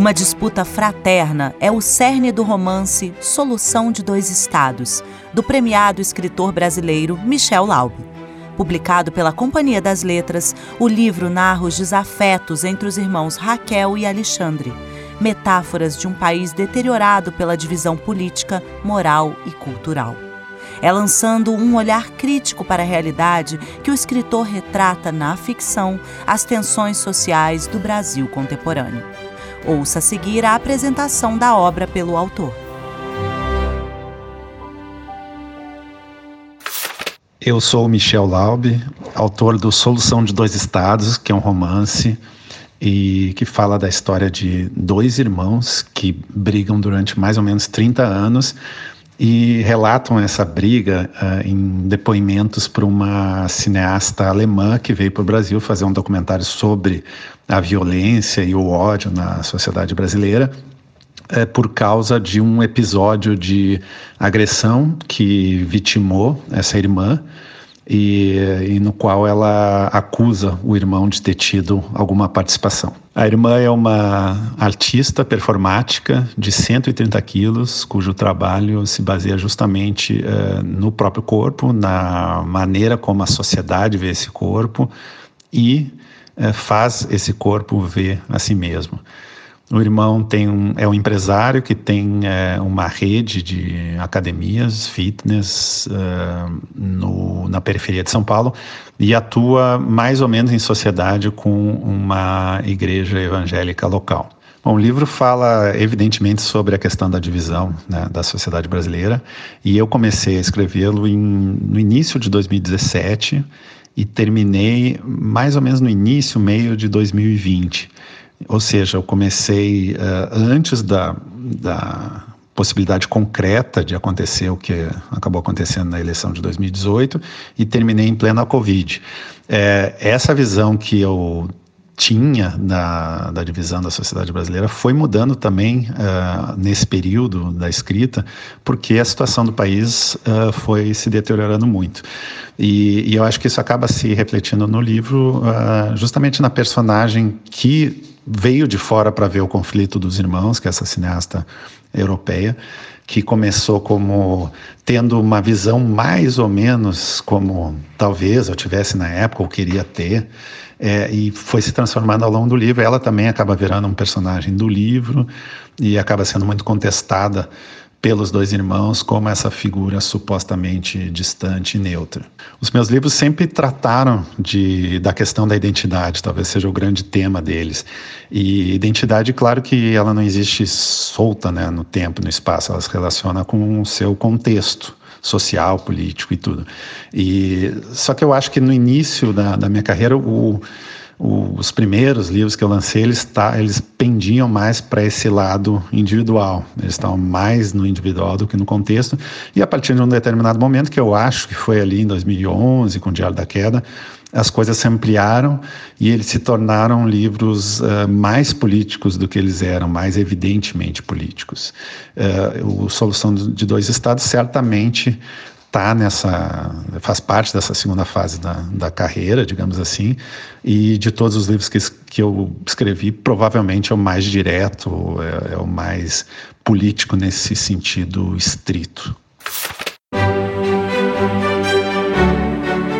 Uma disputa fraterna é o cerne do romance Solução de Dois Estados, do premiado escritor brasileiro Michel Laube. Publicado pela Companhia das Letras, o livro narra os desafetos entre os irmãos Raquel e Alexandre, metáforas de um país deteriorado pela divisão política, moral e cultural. É lançando um olhar crítico para a realidade que o escritor retrata na ficção as tensões sociais do Brasil contemporâneo. Ouça a seguir a apresentação da obra pelo autor. Eu sou Michel Laube, autor do Solução de Dois Estados, que é um romance e que fala da história de dois irmãos que brigam durante mais ou menos 30 anos e relatam essa briga uh, em depoimentos para uma cineasta alemã que veio para o Brasil fazer um documentário sobre a violência e o ódio na sociedade brasileira. É por causa de um episódio de agressão que vitimou essa irmã e, e, no qual ela acusa o irmão de ter tido alguma participação. A irmã é uma artista performática de 130 quilos, cujo trabalho se baseia justamente uh, no próprio corpo, na maneira como a sociedade vê esse corpo e uh, faz esse corpo ver a si mesmo. O irmão tem um, é um empresário que tem é, uma rede de academias, fitness no, na periferia de São Paulo e atua mais ou menos em sociedade com uma igreja evangélica local. Bom, o livro fala evidentemente sobre a questão da divisão né, da sociedade brasileira e eu comecei a escrevê-lo no início de 2017 e terminei mais ou menos no início, meio de 2020. Ou seja, eu comecei uh, antes da, da possibilidade concreta de acontecer o que acabou acontecendo na eleição de 2018 e terminei em plena Covid. É, essa visão que eu tinha da, da divisão da sociedade brasileira foi mudando também uh, nesse período da escrita, porque a situação do país uh, foi se deteriorando muito. E, e, eu acho que isso acaba se refletindo no livro, uh, justamente na personagem que veio de fora para ver o conflito dos irmãos, que é essa cineasta europeia, que começou como tendo uma visão mais ou menos como talvez eu tivesse na época ou queria ter, é, e foi se transformando ao longo do livro. Ela também acaba virando um personagem do livro e acaba sendo muito contestada pelos dois irmãos como essa figura supostamente distante e neutra. Os meus livros sempre trataram de, da questão da identidade, talvez seja o grande tema deles. E identidade, claro que ela não existe solta né, no tempo, no espaço, ela se relaciona com o seu contexto social, político e tudo. E só que eu acho que no início da, da minha carreira o os primeiros livros que eu lancei, eles, tá, eles pendiam mais para esse lado individual. Eles estavam mais no individual do que no contexto. E a partir de um determinado momento, que eu acho que foi ali em 2011, com o Diário da Queda, as coisas se ampliaram e eles se tornaram livros uh, mais políticos do que eles eram, mais evidentemente políticos. Uh, o Solução de Dois Estados certamente tá nessa faz parte dessa segunda fase da, da carreira, digamos assim, e de todos os livros que, que eu escrevi, provavelmente é o mais direto, é, é o mais político nesse sentido estrito.